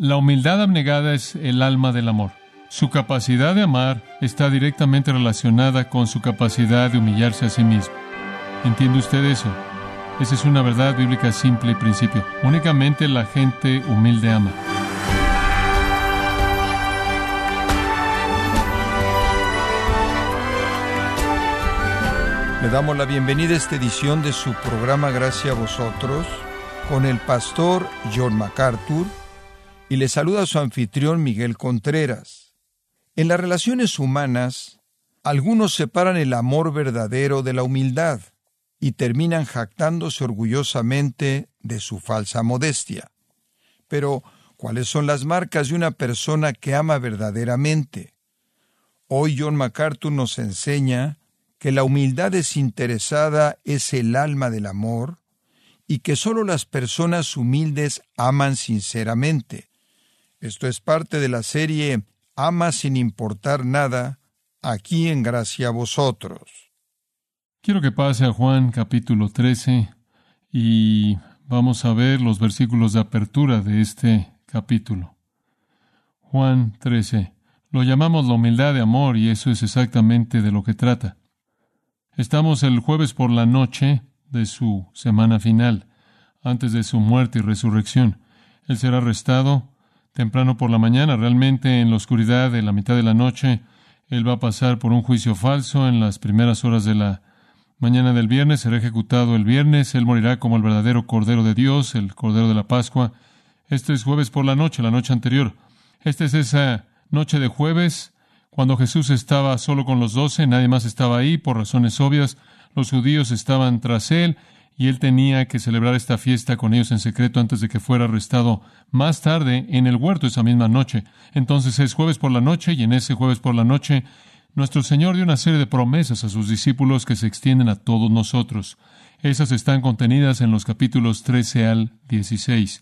La humildad abnegada es el alma del amor. Su capacidad de amar está directamente relacionada con su capacidad de humillarse a sí mismo. ¿Entiende usted eso? Esa es una verdad bíblica simple y principio. Únicamente la gente humilde ama. Le damos la bienvenida a esta edición de su programa Gracias a vosotros con el pastor John MacArthur y le saluda su anfitrión Miguel Contreras. En las relaciones humanas, algunos separan el amor verdadero de la humildad y terminan jactándose orgullosamente de su falsa modestia. Pero, ¿cuáles son las marcas de una persona que ama verdaderamente? Hoy John MacArthur nos enseña que la humildad desinteresada es el alma del amor y que sólo las personas humildes aman sinceramente. Esto es parte de la serie Ama sin importar nada, aquí en Gracia a vosotros. Quiero que pase a Juan capítulo 13 y vamos a ver los versículos de apertura de este capítulo. Juan 13. Lo llamamos la humildad de amor y eso es exactamente de lo que trata. Estamos el jueves por la noche de su semana final, antes de su muerte y resurrección. Él será arrestado temprano por la mañana, realmente en la oscuridad de la mitad de la noche. Él va a pasar por un juicio falso en las primeras horas de la mañana del viernes, será ejecutado el viernes, él morirá como el verdadero Cordero de Dios, el Cordero de la Pascua. Este es jueves por la noche, la noche anterior. Esta es esa noche de jueves, cuando Jesús estaba solo con los doce, nadie más estaba ahí por razones obvias, los judíos estaban tras él, y él tenía que celebrar esta fiesta con ellos en secreto antes de que fuera arrestado más tarde en el huerto esa misma noche. Entonces es jueves por la noche y en ese jueves por la noche nuestro Señor dio una serie de promesas a sus discípulos que se extienden a todos nosotros. Esas están contenidas en los capítulos 13 al 16.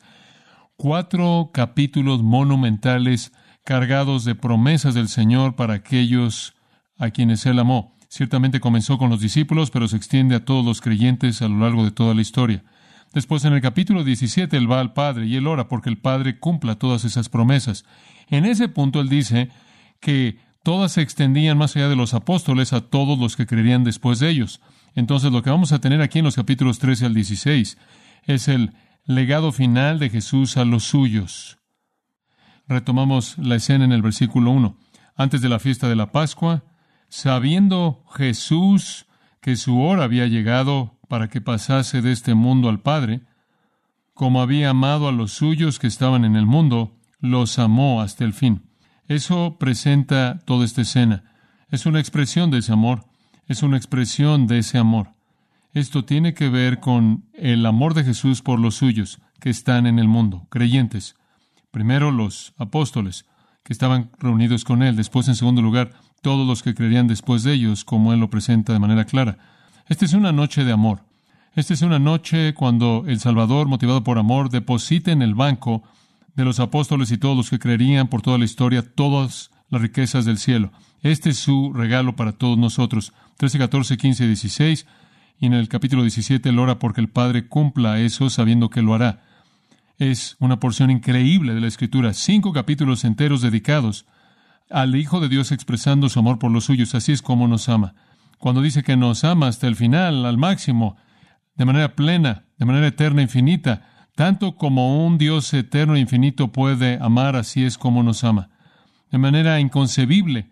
Cuatro capítulos monumentales cargados de promesas del Señor para aquellos a quienes Él amó. Ciertamente comenzó con los discípulos, pero se extiende a todos los creyentes a lo largo de toda la historia. Después, en el capítulo 17, él va al Padre y él ora porque el Padre cumpla todas esas promesas. En ese punto, él dice que todas se extendían más allá de los apóstoles a todos los que creerían después de ellos. Entonces, lo que vamos a tener aquí en los capítulos 13 al 16 es el legado final de Jesús a los suyos. Retomamos la escena en el versículo 1. Antes de la fiesta de la Pascua, sabiendo Jesús que su hora había llegado para que pasase de este mundo al Padre, como había amado a los suyos que estaban en el mundo, los amó hasta el fin. Eso presenta toda esta escena. Es una expresión de ese amor, es una expresión de ese amor. Esto tiene que ver con el amor de Jesús por los suyos que están en el mundo, creyentes. Primero los apóstoles, que estaban reunidos con él. Después, en segundo lugar, todos los que creerían después de ellos, como Él lo presenta de manera clara. Esta es una noche de amor. Esta es una noche cuando el Salvador, motivado por amor, deposita en el banco de los apóstoles y todos los que creerían por toda la historia todas las riquezas del cielo. Este es su regalo para todos nosotros. 13, 14, 15, 16. Y en el capítulo 17 él ora porque el Padre cumpla eso sabiendo que lo hará. Es una porción increíble de la Escritura. Cinco capítulos enteros dedicados al Hijo de Dios expresando su amor por los suyos. Así es como nos ama. Cuando dice que nos ama hasta el final, al máximo, de manera plena, de manera eterna, infinita, tanto como un Dios eterno e infinito puede amar, así es como nos ama. De manera inconcebible,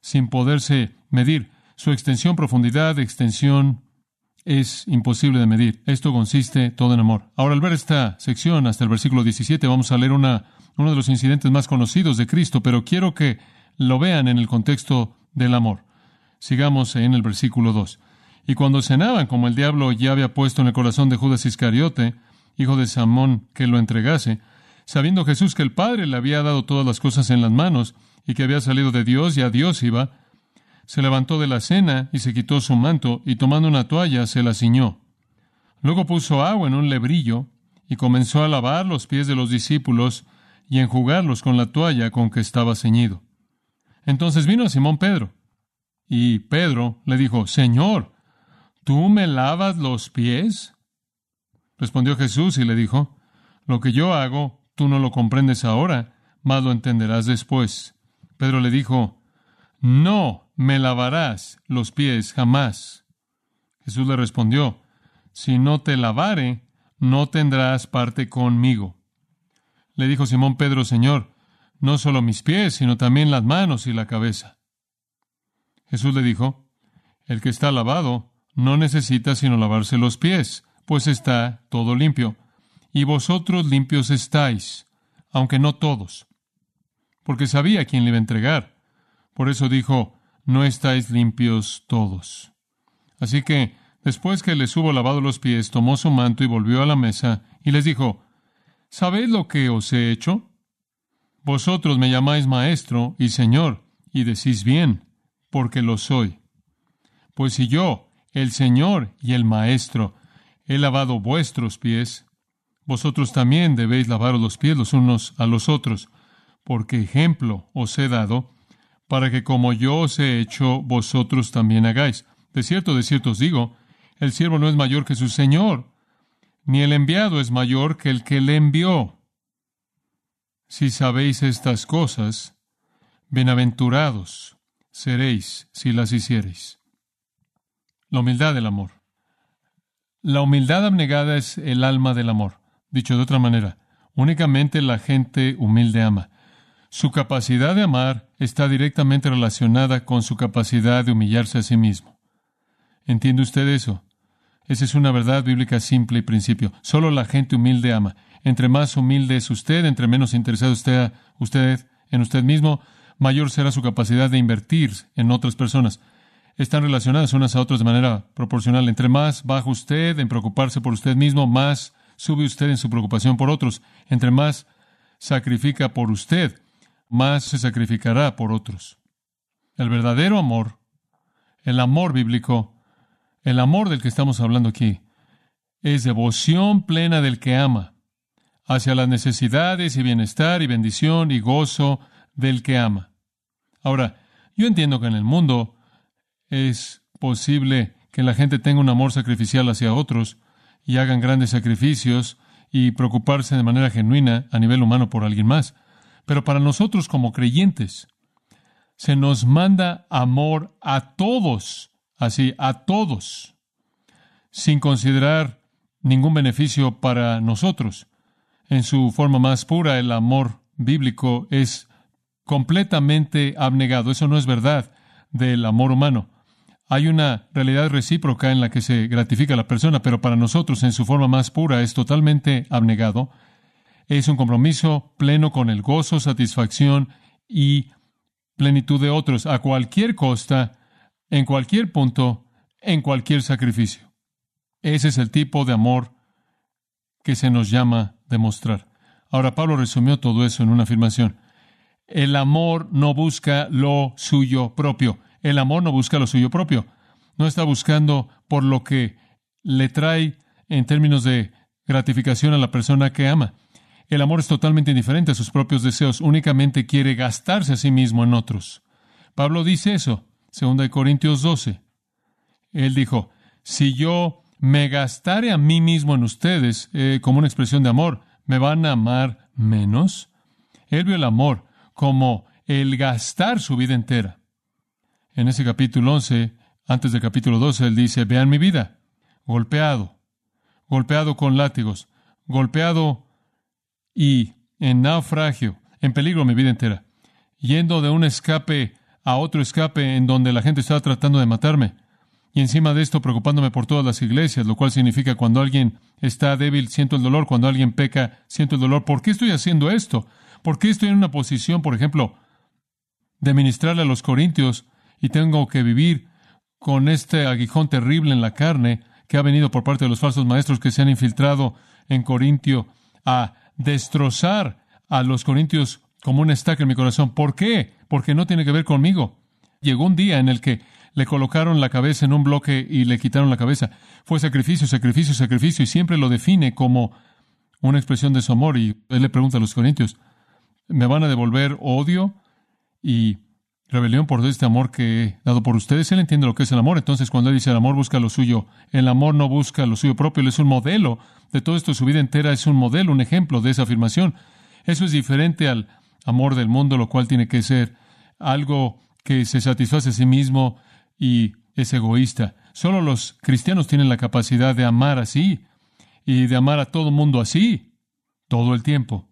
sin poderse medir. Su extensión, profundidad, extensión, es imposible de medir. Esto consiste todo en amor. Ahora, al ver esta sección hasta el versículo 17, vamos a leer una, uno de los incidentes más conocidos de Cristo, pero quiero que lo vean en el contexto del amor. Sigamos en el versículo 2. Y cuando cenaban, como el diablo ya había puesto en el corazón de Judas Iscariote, hijo de Samón, que lo entregase, sabiendo Jesús que el Padre le había dado todas las cosas en las manos y que había salido de Dios y a Dios iba, se levantó de la cena y se quitó su manto y tomando una toalla se la ciñó. Luego puso agua en un lebrillo y comenzó a lavar los pies de los discípulos y enjugarlos con la toalla con que estaba ceñido. Entonces vino Simón Pedro. Y Pedro le dijo, Señor, ¿tú me lavas los pies? Respondió Jesús y le dijo, Lo que yo hago, Tú no lo comprendes ahora, mas lo entenderás después. Pedro le dijo, No me lavarás los pies jamás. Jesús le respondió, Si no te lavare, no tendrás parte conmigo. Le dijo Simón Pedro, Señor, no solo mis pies, sino también las manos y la cabeza. Jesús le dijo, El que está lavado no necesita sino lavarse los pies, pues está todo limpio. Y vosotros limpios estáis, aunque no todos. Porque sabía quién le iba a entregar. Por eso dijo, no estáis limpios todos. Así que, después que les hubo lavado los pies, tomó su manto y volvió a la mesa y les dijo, ¿Sabéis lo que os he hecho? Vosotros me llamáis maestro y señor, y decís bien, porque lo soy. Pues si yo, el Señor y el Maestro, he lavado vuestros pies, vosotros también debéis lavaros los pies los unos a los otros, porque ejemplo os he dado, para que como yo os he hecho, vosotros también hagáis. De cierto, de cierto os digo, el siervo no es mayor que su Señor, ni el enviado es mayor que el que le envió. Si sabéis estas cosas, bienaventurados seréis si las hiciereis. La humildad del amor. La humildad abnegada es el alma del amor. Dicho de otra manera, únicamente la gente humilde ama. Su capacidad de amar está directamente relacionada con su capacidad de humillarse a sí mismo. ¿Entiende usted eso? Esa es una verdad bíblica simple y principio. Solo la gente humilde ama. Entre más humilde es usted, entre menos interesado esté usted en usted mismo, mayor será su capacidad de invertir en otras personas están relacionadas unas a otras de manera proporcional. Entre más baja usted en preocuparse por usted mismo, más sube usted en su preocupación por otros. Entre más sacrifica por usted, más se sacrificará por otros. El verdadero amor, el amor bíblico, el amor del que estamos hablando aquí, es devoción plena del que ama hacia las necesidades y bienestar y bendición y gozo del que ama. Ahora, yo entiendo que en el mundo es posible que la gente tenga un amor sacrificial hacia otros y hagan grandes sacrificios y preocuparse de manera genuina a nivel humano por alguien más. Pero para nosotros como creyentes, se nos manda amor a todos, así, a todos, sin considerar ningún beneficio para nosotros. En su forma más pura, el amor bíblico es completamente abnegado. Eso no es verdad del amor humano. Hay una realidad recíproca en la que se gratifica a la persona, pero para nosotros en su forma más pura es totalmente abnegado. Es un compromiso pleno con el gozo, satisfacción y plenitud de otros a cualquier costa, en cualquier punto, en cualquier sacrificio. Ese es el tipo de amor que se nos llama demostrar. Ahora Pablo resumió todo eso en una afirmación. El amor no busca lo suyo propio. El amor no busca lo suyo propio. No está buscando por lo que le trae en términos de gratificación a la persona que ama. El amor es totalmente indiferente a sus propios deseos, únicamente quiere gastarse a sí mismo en otros. Pablo dice eso, 2 Corintios 12. Él dijo, si yo me gastare a mí mismo en ustedes eh, como una expresión de amor, ¿me van a amar menos? Él vio el amor como el gastar su vida entera. En ese capítulo 11, antes del capítulo 12, él dice, vean mi vida, golpeado, golpeado con látigos, golpeado y en naufragio, en peligro mi vida entera, yendo de un escape a otro escape en donde la gente estaba tratando de matarme. Y encima de esto preocupándome por todas las iglesias, lo cual significa cuando alguien está débil, siento el dolor, cuando alguien peca, siento el dolor. ¿Por qué estoy haciendo esto? ¿Por qué estoy en una posición, por ejemplo, de ministrarle a los corintios y tengo que vivir con este aguijón terrible en la carne que ha venido por parte de los falsos maestros que se han infiltrado en Corintio a destrozar a los corintios como un estaca en mi corazón. ¿Por qué? Porque no tiene que ver conmigo. Llegó un día en el que le colocaron la cabeza en un bloque y le quitaron la cabeza. Fue sacrificio, sacrificio, sacrificio y siempre lo define como una expresión de su amor. Y él le pregunta a los corintios, ¿me van a devolver odio y rebelión por este amor que he dado por ustedes. Él entiende lo que es el amor. Entonces, cuando él dice el amor busca lo suyo, el amor no busca lo suyo propio. Él es un modelo de todo esto. Su vida entera es un modelo, un ejemplo de esa afirmación. Eso es diferente al amor del mundo, lo cual tiene que ser algo que se satisface a sí mismo y es egoísta. Solo los cristianos tienen la capacidad de amar así y de amar a todo mundo así, todo el tiempo.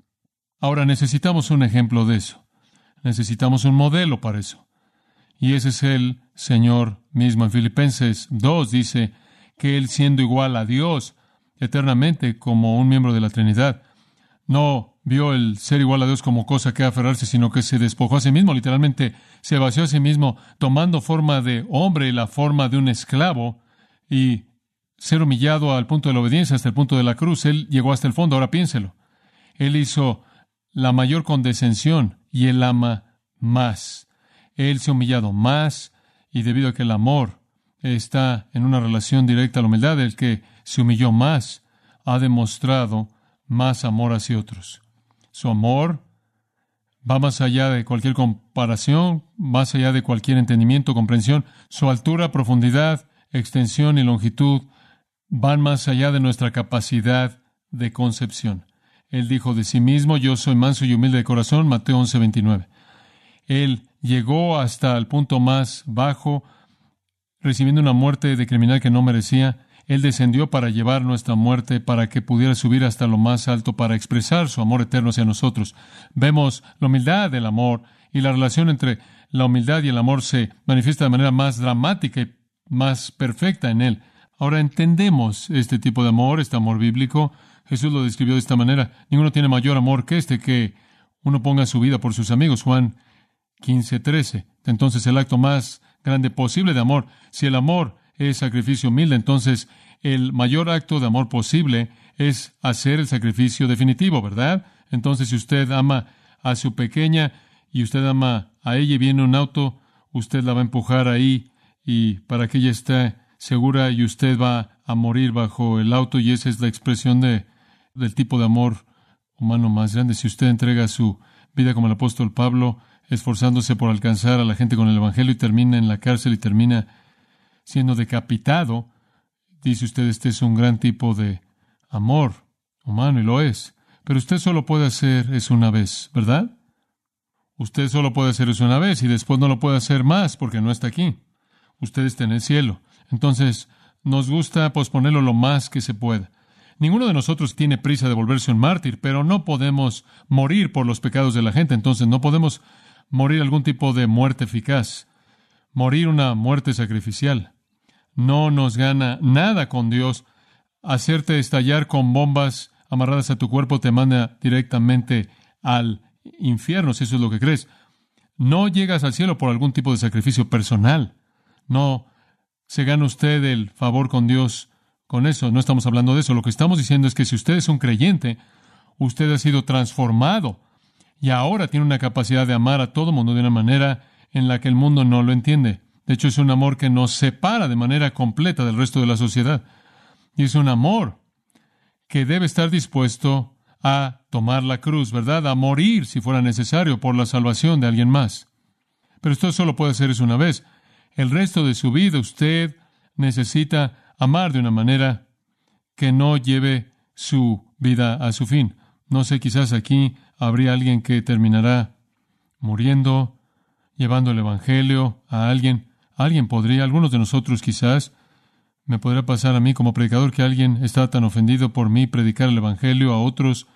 Ahora necesitamos un ejemplo de eso. Necesitamos un modelo para eso. Y ese es el Señor mismo. En Filipenses 2 dice que Él siendo igual a Dios eternamente como un miembro de la Trinidad, no vio el ser igual a Dios como cosa que aferrarse, sino que se despojó a sí mismo, literalmente se vació a sí mismo, tomando forma de hombre y la forma de un esclavo, y ser humillado al punto de la obediencia, hasta el punto de la cruz. Él llegó hasta el fondo, ahora piénselo. Él hizo la mayor condescensión y él ama más. Él se ha humillado más y debido a que el amor está en una relación directa a la humildad, el que se humilló más ha demostrado más amor hacia otros. Su amor va más allá de cualquier comparación, más allá de cualquier entendimiento, comprensión. Su altura, profundidad, extensión y longitud van más allá de nuestra capacidad de concepción. Él dijo de sí mismo, yo soy manso y humilde de corazón, Mateo 11:29. Él llegó hasta el punto más bajo, recibiendo una muerte de criminal que no merecía. Él descendió para llevar nuestra muerte, para que pudiera subir hasta lo más alto, para expresar su amor eterno hacia nosotros. Vemos la humildad del amor y la relación entre la humildad y el amor se manifiesta de manera más dramática y más perfecta en él. Ahora entendemos este tipo de amor, este amor bíblico. Jesús lo describió de esta manera. Ninguno tiene mayor amor que este, que uno ponga su vida por sus amigos. Juan 15, 13. Entonces el acto más grande posible de amor. Si el amor es sacrificio humilde, entonces el mayor acto de amor posible es hacer el sacrificio definitivo, ¿verdad? Entonces si usted ama a su pequeña y usted ama a ella y viene un auto, usted la va a empujar ahí y para que ella esté segura y usted va a morir bajo el auto y esa es la expresión de, del tipo de amor humano más grande. Si usted entrega su vida como el apóstol Pablo, esforzándose por alcanzar a la gente con el Evangelio y termina en la cárcel y termina siendo decapitado, dice usted, este es un gran tipo de amor humano y lo es. Pero usted solo puede hacer eso una vez, ¿verdad? Usted solo puede hacer eso una vez y después no lo puede hacer más porque no está aquí. Usted está en el cielo. Entonces, nos gusta posponerlo lo más que se pueda. Ninguno de nosotros tiene prisa de volverse un mártir, pero no podemos morir por los pecados de la gente, entonces no podemos morir algún tipo de muerte eficaz, morir una muerte sacrificial. No nos gana nada con Dios. Hacerte estallar con bombas amarradas a tu cuerpo te manda directamente al infierno, si eso es lo que crees. No llegas al cielo por algún tipo de sacrificio personal. No se gana usted el favor con Dios con eso. No estamos hablando de eso. Lo que estamos diciendo es que si usted es un creyente, usted ha sido transformado y ahora tiene una capacidad de amar a todo mundo de una manera en la que el mundo no lo entiende. De hecho, es un amor que nos separa de manera completa del resto de la sociedad. Y es un amor que debe estar dispuesto a tomar la cruz, ¿verdad? A morir si fuera necesario por la salvación de alguien más. Pero esto solo puede ser eso una vez el resto de su vida usted necesita amar de una manera que no lleve su vida a su fin. No sé, quizás aquí habría alguien que terminará muriendo, llevando el Evangelio a alguien. Alguien podría, algunos de nosotros quizás, me podría pasar a mí como predicador que alguien está tan ofendido por mí predicar el Evangelio a otros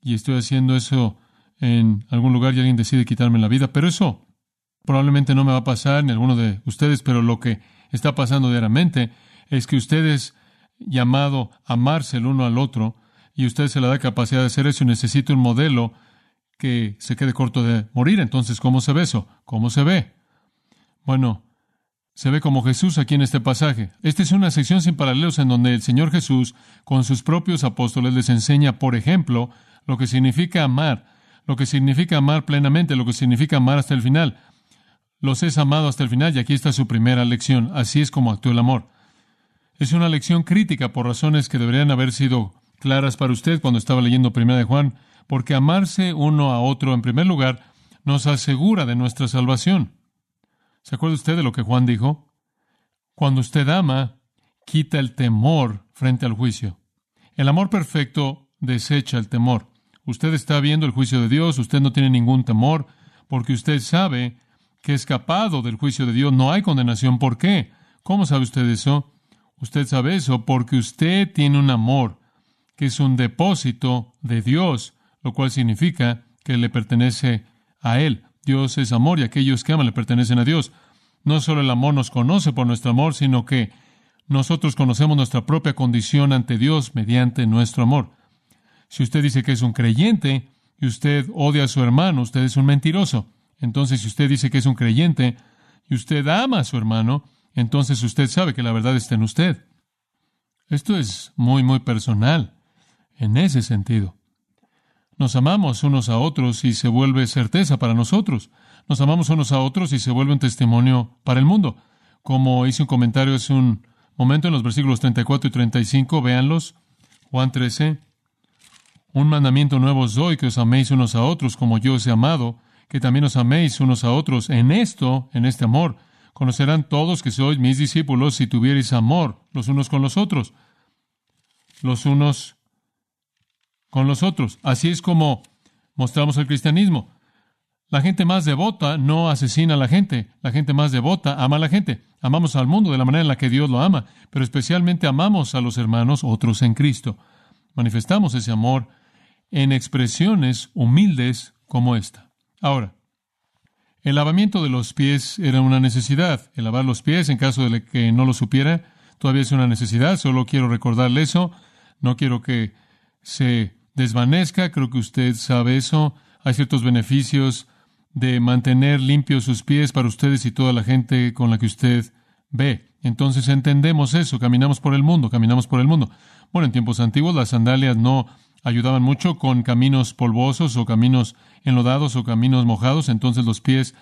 y estoy haciendo eso en algún lugar y alguien decide quitarme la vida. Pero eso Probablemente no me va a pasar ni alguno de ustedes, pero lo que está pasando diariamente es que ustedes llamado a amarse el uno al otro y usted se le da capacidad de hacer eso y necesita un modelo que se quede corto de morir. Entonces, ¿cómo se ve eso? ¿Cómo se ve? Bueno, se ve como Jesús aquí en este pasaje. Esta es una sección sin paralelos en donde el Señor Jesús, con sus propios apóstoles, les enseña, por ejemplo, lo que significa amar, lo que significa amar plenamente, lo que significa amar hasta el final los es amado hasta el final y aquí está su primera lección. Así es como actúa el amor. Es una lección crítica por razones que deberían haber sido claras para usted cuando estaba leyendo Primera de Juan, porque amarse uno a otro en primer lugar nos asegura de nuestra salvación. ¿Se acuerda usted de lo que Juan dijo? Cuando usted ama, quita el temor frente al juicio. El amor perfecto desecha el temor. Usted está viendo el juicio de Dios, usted no tiene ningún temor, porque usted sabe que escapado del juicio de Dios no hay condenación. ¿Por qué? ¿Cómo sabe usted eso? Usted sabe eso porque usted tiene un amor que es un depósito de Dios, lo cual significa que le pertenece a Él. Dios es amor y aquellos que aman le pertenecen a Dios. No solo el amor nos conoce por nuestro amor, sino que nosotros conocemos nuestra propia condición ante Dios mediante nuestro amor. Si usted dice que es un creyente y usted odia a su hermano, usted es un mentiroso. Entonces, si usted dice que es un creyente y usted ama a su hermano, entonces usted sabe que la verdad está en usted. Esto es muy, muy personal en ese sentido. Nos amamos unos a otros y se vuelve certeza para nosotros. Nos amamos unos a otros y se vuelve un testimonio para el mundo. Como hice un comentario hace un momento en los versículos 34 y 35, véanlos. Juan 13. Un mandamiento nuevo os doy, que os améis unos a otros como yo os he amado, que también os améis unos a otros. En esto, en este amor, conocerán todos que sois mis discípulos si tuvierais amor los unos con los otros. Los unos con los otros. Así es como mostramos el cristianismo. La gente más devota no asesina a la gente. La gente más devota ama a la gente. Amamos al mundo de la manera en la que Dios lo ama, pero especialmente amamos a los hermanos otros en Cristo. Manifestamos ese amor en expresiones humildes como esta. Ahora, el lavamiento de los pies era una necesidad. El lavar los pies, en caso de que no lo supiera, todavía es una necesidad. Solo quiero recordarle eso. No quiero que se desvanezca. Creo que usted sabe eso. Hay ciertos beneficios de mantener limpios sus pies para ustedes y toda la gente con la que usted ve. Entonces entendemos eso. Caminamos por el mundo, caminamos por el mundo. Bueno, en tiempos antiguos las sandalias no ayudaban mucho con caminos polvosos o caminos enlodados o caminos mojados, entonces los pies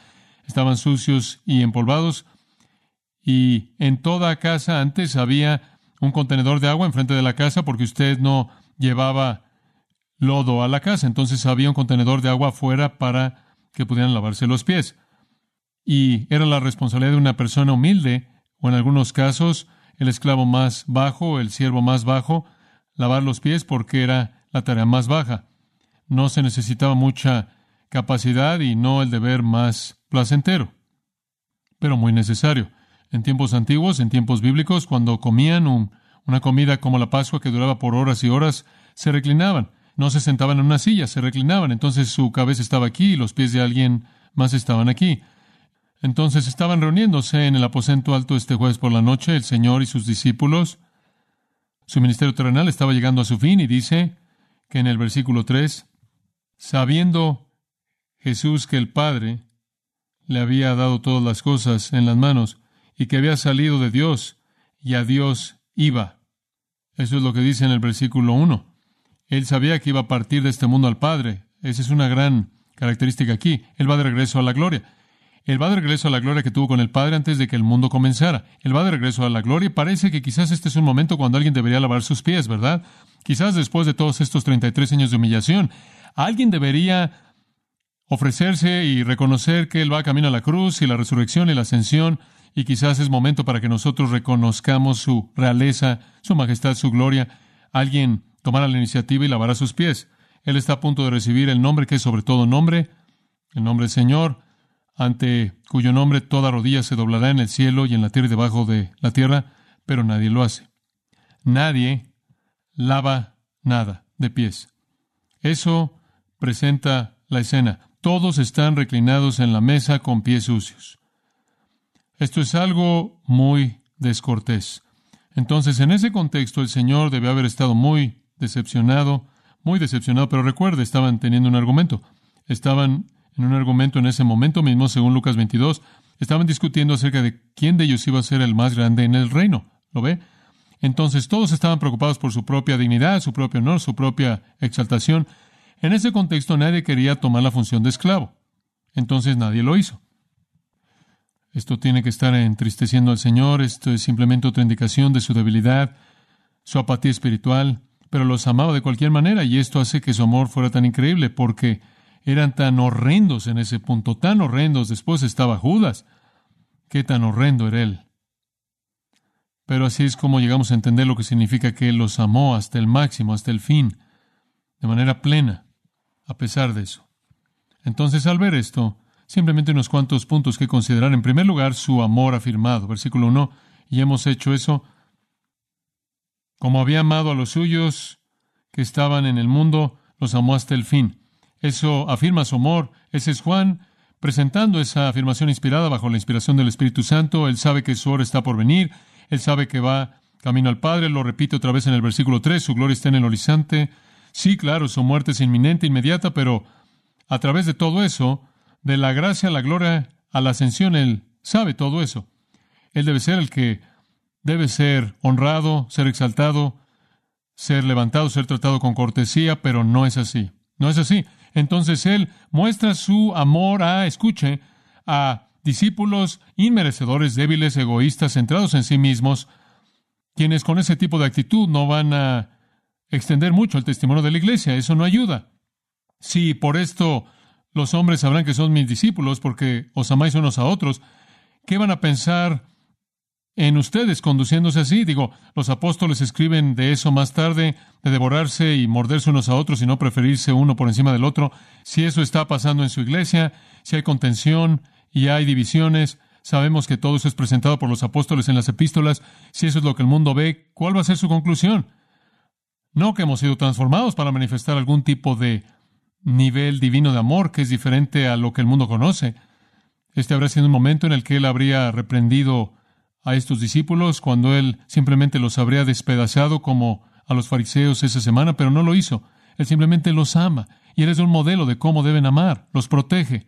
estaban sucios y empolvados. Y en toda casa antes había un contenedor de agua enfrente de la casa porque usted no llevaba lodo a la casa, entonces había un contenedor de agua afuera para que pudieran lavarse los pies. Y era la responsabilidad de una persona humilde, o en algunos casos el esclavo más bajo, el siervo más bajo, lavar los pies porque era la tarea más baja. No se necesitaba mucha capacidad y no el deber más placentero, pero muy necesario. En tiempos antiguos, en tiempos bíblicos, cuando comían una comida como la Pascua que duraba por horas y horas, se reclinaban. No se sentaban en una silla, se reclinaban. Entonces su cabeza estaba aquí y los pies de alguien más estaban aquí. Entonces estaban reuniéndose en el aposento alto este jueves por la noche, el Señor y sus discípulos. Su ministerio terrenal estaba llegando a su fin y dice, que en el versículo 3, sabiendo Jesús que el Padre le había dado todas las cosas en las manos y que había salido de Dios y a Dios iba. Eso es lo que dice en el versículo 1. Él sabía que iba a partir de este mundo al Padre. Esa es una gran característica aquí. Él va de regreso a la gloria. Él va de regreso a la gloria que tuvo con el Padre antes de que el mundo comenzara. Él va de regreso a la gloria y parece que quizás este es un momento cuando alguien debería lavar sus pies, ¿verdad? Quizás después de todos estos 33 años de humillación, alguien debería ofrecerse y reconocer que Él va camino a la cruz y la resurrección y la ascensión, y quizás es momento para que nosotros reconozcamos su realeza, su majestad, su gloria. Alguien tomará la iniciativa y lavará sus pies. Él está a punto de recibir el nombre que es sobre todo nombre, el nombre del Señor, ante cuyo nombre toda rodilla se doblará en el cielo y en la tierra debajo de la tierra, pero nadie lo hace. Nadie lava nada de pies. Eso presenta la escena. Todos están reclinados en la mesa con pies sucios. Esto es algo muy descortés. Entonces, en ese contexto, el Señor debe haber estado muy decepcionado, muy decepcionado, pero recuerde, estaban teniendo un argumento. Estaban en un argumento en ese momento mismo, según Lucas 22, estaban discutiendo acerca de quién de ellos iba a ser el más grande en el reino. ¿Lo ve? Entonces todos estaban preocupados por su propia dignidad, su propio honor, su propia exaltación. En ese contexto nadie quería tomar la función de esclavo. Entonces nadie lo hizo. Esto tiene que estar entristeciendo al Señor, esto es simplemente otra indicación de su debilidad, su apatía espiritual, pero los amaba de cualquier manera y esto hace que su amor fuera tan increíble porque eran tan horrendos en ese punto, tan horrendos. Después estaba Judas. Qué tan horrendo era él. Pero así es como llegamos a entender lo que significa que Él los amó hasta el máximo, hasta el fin, de manera plena. a pesar de eso. Entonces, al ver esto, simplemente unos cuantos puntos que considerar. En primer lugar, su amor afirmado. Versículo 1, y hemos hecho eso como había amado a los suyos que estaban en el mundo, los amó hasta el fin. Eso afirma su amor. Ese es Juan presentando esa afirmación inspirada bajo la inspiración del Espíritu Santo. Él sabe que su hora está por venir. Él sabe que va camino al Padre. Lo repite otra vez en el versículo 3. Su gloria está en el horizonte. Sí, claro, su muerte es inminente, inmediata, pero a través de todo eso, de la gracia a la gloria a la ascensión, Él sabe todo eso. Él debe ser el que debe ser honrado, ser exaltado, ser levantado, ser tratado con cortesía, pero no es así. No es así. Entonces Él muestra su amor a, escuche, a discípulos inmerecedores, débiles, egoístas, centrados en sí mismos, quienes con ese tipo de actitud no van a extender mucho el testimonio de la iglesia. Eso no ayuda. Si por esto los hombres sabrán que son mis discípulos porque os amáis unos a otros, ¿qué van a pensar en ustedes conduciéndose así. Digo, los apóstoles escriben de eso más tarde, de devorarse y morderse unos a otros y no preferirse uno por encima del otro. Si eso está pasando en su iglesia, si hay contención y hay divisiones, sabemos que todo eso es presentado por los apóstoles en las epístolas. Si eso es lo que el mundo ve, ¿cuál va a ser su conclusión? No que hemos sido transformados para manifestar algún tipo de nivel divino de amor que es diferente a lo que el mundo conoce. Este habrá sido un momento en el que él habría reprendido a estos discípulos cuando él simplemente los habría despedazado como a los fariseos esa semana, pero no lo hizo. Él simplemente los ama y él es un modelo de cómo deben amar, los protege.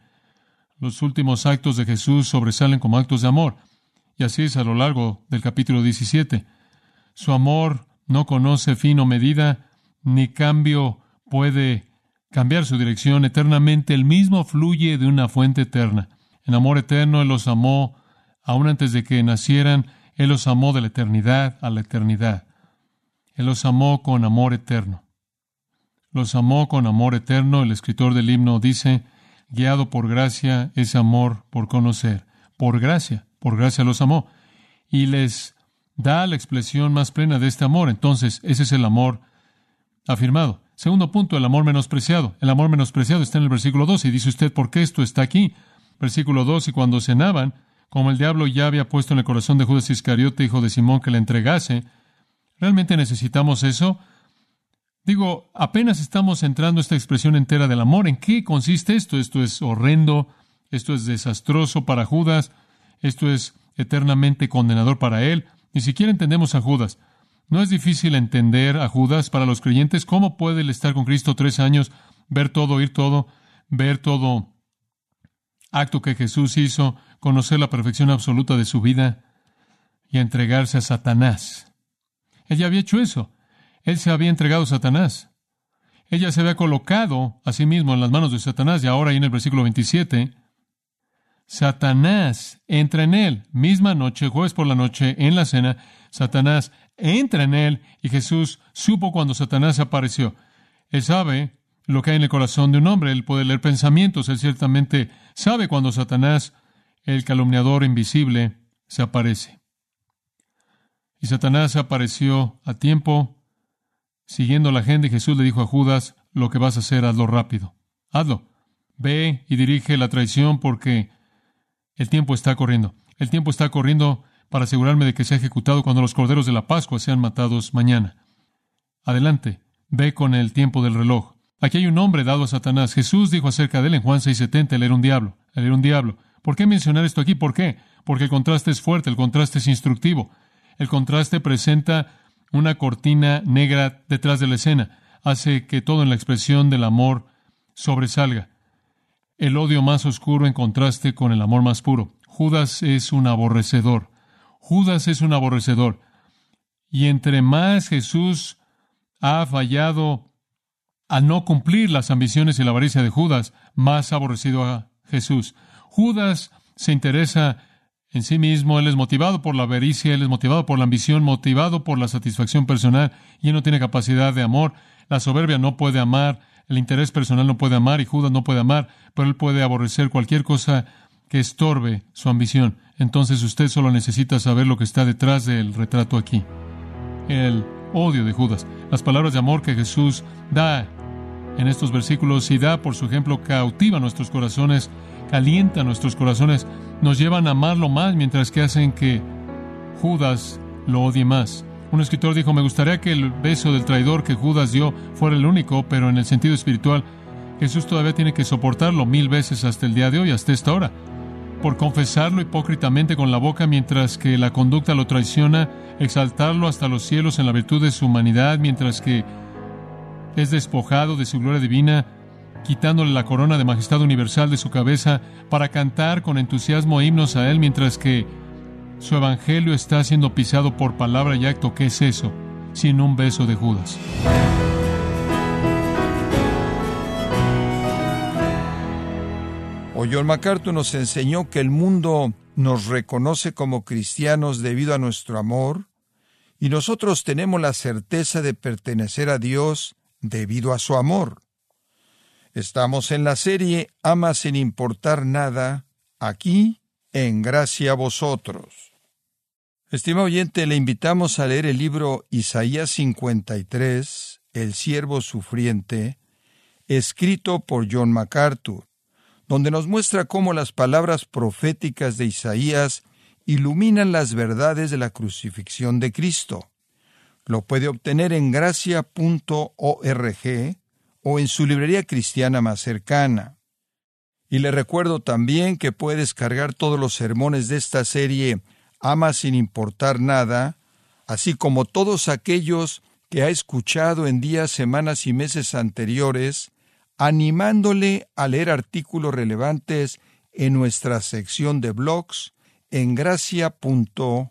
Los últimos actos de Jesús sobresalen como actos de amor. Y así es a lo largo del capítulo 17. Su amor no conoce fin o medida, ni cambio puede cambiar su dirección. Eternamente el mismo fluye de una fuente eterna. En amor eterno Él los amó Aún antes de que nacieran, Él los amó de la eternidad a la eternidad. Él los amó con amor eterno. Los amó con amor eterno. El escritor del himno dice, guiado por gracia es amor por conocer. Por gracia, por gracia los amó. Y les da la expresión más plena de este amor. Entonces, ese es el amor afirmado. Segundo punto, el amor menospreciado. El amor menospreciado está en el versículo 2 y dice usted, ¿por qué esto está aquí? Versículo 2, y cuando cenaban, como el diablo ya había puesto en el corazón de Judas Iscariote, hijo de Simón, que le entregase, ¿realmente necesitamos eso? Digo, apenas estamos entrando esta expresión entera del amor. ¿En qué consiste esto? Esto es horrendo, esto es desastroso para Judas, esto es eternamente condenador para él. Ni siquiera entendemos a Judas. No es difícil entender a Judas para los creyentes. ¿Cómo puede él estar con Cristo tres años, ver todo, oír todo, ver todo acto que Jesús hizo, conocer la perfección absoluta de su vida y entregarse a Satanás. Ella había hecho eso. Él se había entregado a Satanás. Ella se había colocado a sí mismo en las manos de Satanás y ahora ahí en el versículo 27, Satanás entra en él. Misma noche, jueves por la noche, en la cena, Satanás entra en él y Jesús supo cuando Satanás apareció. Él sabe lo que hay en el corazón de un hombre. Él puede leer pensamientos. Él ciertamente sabe cuando Satanás, el calumniador invisible, se aparece. Y Satanás apareció a tiempo, siguiendo la gente, Jesús le dijo a Judas, lo que vas a hacer, hazlo rápido. Hazlo. Ve y dirige la traición porque el tiempo está corriendo. El tiempo está corriendo para asegurarme de que sea ejecutado cuando los corderos de la Pascua sean matados mañana. Adelante, ve con el tiempo del reloj. Aquí hay un hombre dado a Satanás. Jesús dijo acerca de él en Juan 6:70, él era un diablo, él era un diablo. ¿Por qué mencionar esto aquí? ¿Por qué? Porque el contraste es fuerte, el contraste es instructivo. El contraste presenta una cortina negra detrás de la escena, hace que todo en la expresión del amor sobresalga. El odio más oscuro en contraste con el amor más puro. Judas es un aborrecedor. Judas es un aborrecedor. Y entre más Jesús ha fallado al no cumplir las ambiciones y la avaricia de Judas, más aborrecido a Jesús. Judas se interesa en sí mismo, él es motivado por la avaricia, él es motivado por la ambición, motivado por la satisfacción personal, y él no tiene capacidad de amor. La soberbia no puede amar, el interés personal no puede amar, y Judas no puede amar, pero él puede aborrecer cualquier cosa que estorbe su ambición. Entonces usted solo necesita saber lo que está detrás del retrato aquí. El odio de Judas. Las palabras de amor que Jesús da en estos versículos y da, por su ejemplo, cautiva nuestros corazones, calienta nuestros corazones, nos llevan a amarlo más mientras que hacen que Judas lo odie más. Un escritor dijo, me gustaría que el beso del traidor que Judas dio fuera el único, pero en el sentido espiritual, Jesús todavía tiene que soportarlo mil veces hasta el día de hoy, hasta esta hora, por confesarlo hipócritamente con la boca mientras que la conducta lo traiciona, exaltarlo hasta los cielos en la virtud de su humanidad, mientras que es despojado de su gloria divina, quitándole la corona de majestad universal de su cabeza para cantar con entusiasmo himnos a Él, mientras que su evangelio está siendo pisado por palabra y acto. ¿Qué es eso? Sin un beso de Judas. O John MacArthur nos enseñó que el mundo nos reconoce como cristianos debido a nuestro amor, y nosotros tenemos la certeza de pertenecer a Dios debido a su amor. Estamos en la serie Ama sin importar nada, aquí en gracia a vosotros. Estimado oyente, le invitamos a leer el libro Isaías 53, El siervo sufriente, escrito por John MacArthur donde nos muestra cómo las palabras proféticas de Isaías iluminan las verdades de la crucifixión de Cristo. Lo puede obtener en gracia.org o en su librería cristiana más cercana. Y le recuerdo también que puede descargar todos los sermones de esta serie Ama sin importar nada, así como todos aquellos que ha escuchado en días, semanas y meses anteriores animándole a leer artículos relevantes en nuestra sección de blogs en gracia.org.